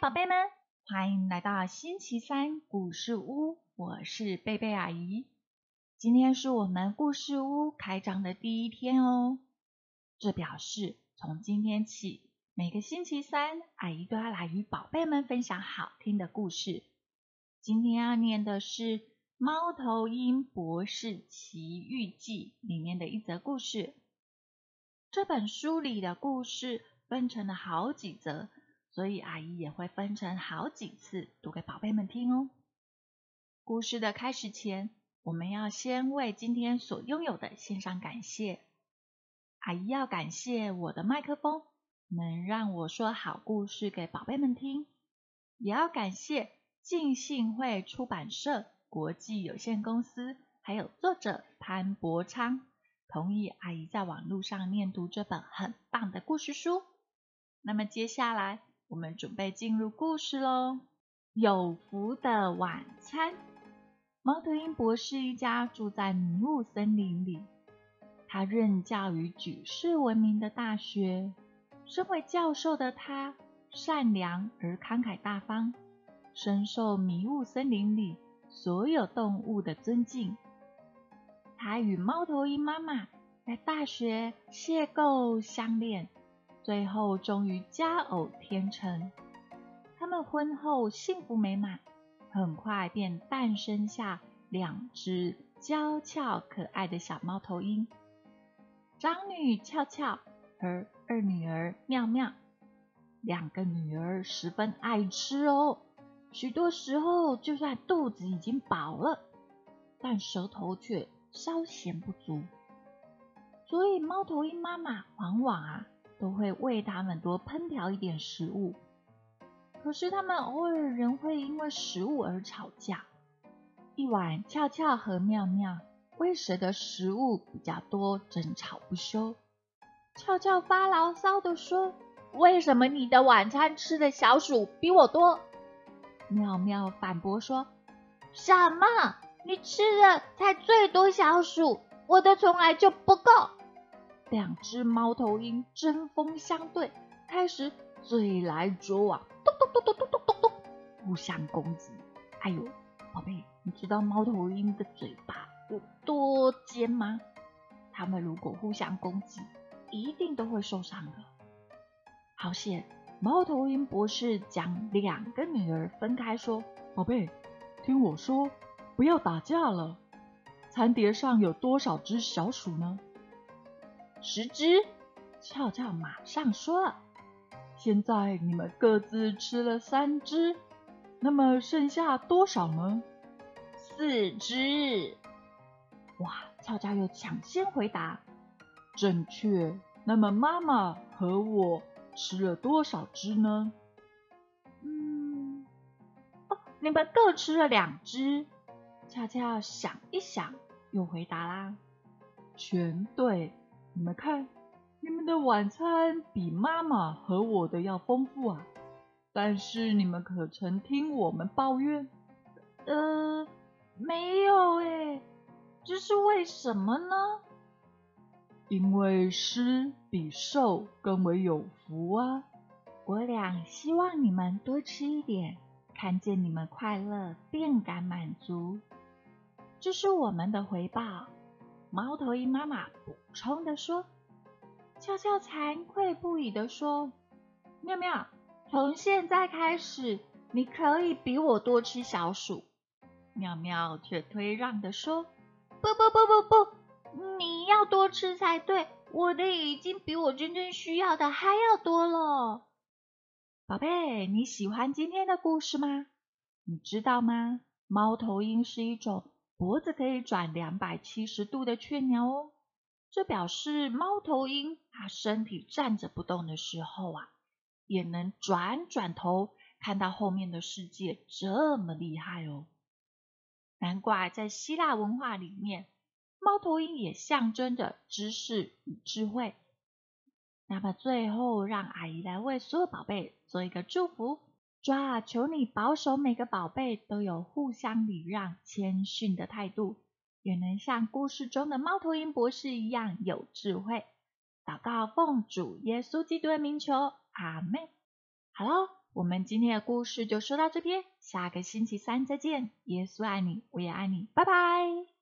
宝贝们欢迎来到星期三故事屋，我是贝贝阿姨。今天是我们故事屋开张的第一天哦，这表示从今天起，每个星期三，阿姨都要来与宝贝们分享好听的故事。今天要念的是《猫头鹰博士奇遇记》里面的一则故事。这本书里的故事分成了好几则。所以阿姨也会分成好几次读给宝贝们听哦。故事的开始前，我们要先为今天所拥有的献上感谢。阿姨要感谢我的麦克风，能让我说好故事给宝贝们听；也要感谢浸信会出版社国际有限公司，还有作者潘伯昌，同意阿姨在网络上念读这本很棒的故事书。那么接下来。我们准备进入故事喽。有福的晚餐。猫头鹰博士一家住在迷雾森林里。他任教于举世闻名的大学。身为教授的他，善良而慷慨大方，深受迷雾森林里所有动物的尊敬。他与猫头鹰妈妈在大学邂逅相恋。最后终于佳偶天成，他们婚后幸福美满，很快便诞生下两只娇俏可爱的小猫头鹰，长女俏俏和二女儿妙妙。两个女儿十分爱吃哦，许多时候就算肚子已经饱了，但舌头却稍嫌不足，所以猫头鹰妈妈往往啊。都会为他们多烹调一点食物，可是他们偶尔仍会因为食物而吵架。一晚，俏俏和妙妙为谁的食物比较多争吵不休。俏俏发牢骚的说：“为什么你的晚餐吃的小鼠比我多？”妙妙反驳说：“什么？你吃的才最多小鼠，我的从来就不够。”两只猫头鹰针锋相对，开始嘴来啄往，咚咚咚咚咚咚咚咚，互相攻击。哎呦，宝贝，你知道猫头鹰的嘴巴有多尖吗？它们如果互相攻击，一定都会受伤的。好险，猫头鹰博士将两个女儿分开，说：“宝贝，听我说，不要打架了。餐碟上有多少只小鼠呢？”十只，俏俏马上说了：“现在你们各自吃了三只，那么剩下多少呢？四只。”哇！俏俏又抢先回答：“正确。那么妈妈和我吃了多少只呢？”嗯，哦，你们各吃了两只。俏俏想一想，又回答啦：“全对。”你们看，你们的晚餐比妈妈和我的要丰富啊！但是你们可曾听我们抱怨？呃，没有诶，这是为什么呢？因为施比受更为有福啊！我俩希望你们多吃一点，看见你们快乐便感满足，这是我们的回报。猫头鹰妈妈补充的说：“俏俏惭愧不已的说，妙妙，从现在开始，你可以比我多吃小鼠。”妙妙却推让的说：“不不不不不，你要多吃才对，我的已经比我真正需要的还要多了。”宝贝，你喜欢今天的故事吗？你知道吗？猫头鹰是一种。脖子可以转两百七十度的雀鸟哦，这表示猫头鹰它身体站着不动的时候啊，也能转转头看到后面的世界，这么厉害哦！难怪在希腊文化里面，猫头鹰也象征着知识与智慧。那么最后，让阿姨来为所有宝贝做一个祝福。抓！求你保守每个宝贝都有互相礼让、谦逊的态度，也能像故事中的猫头鹰博士一样有智慧。祷告奉主耶稣基督的名求，阿门。好喽。我们今天的故事就说到这边，下个星期三再见。耶稣爱你，我也爱你，拜拜。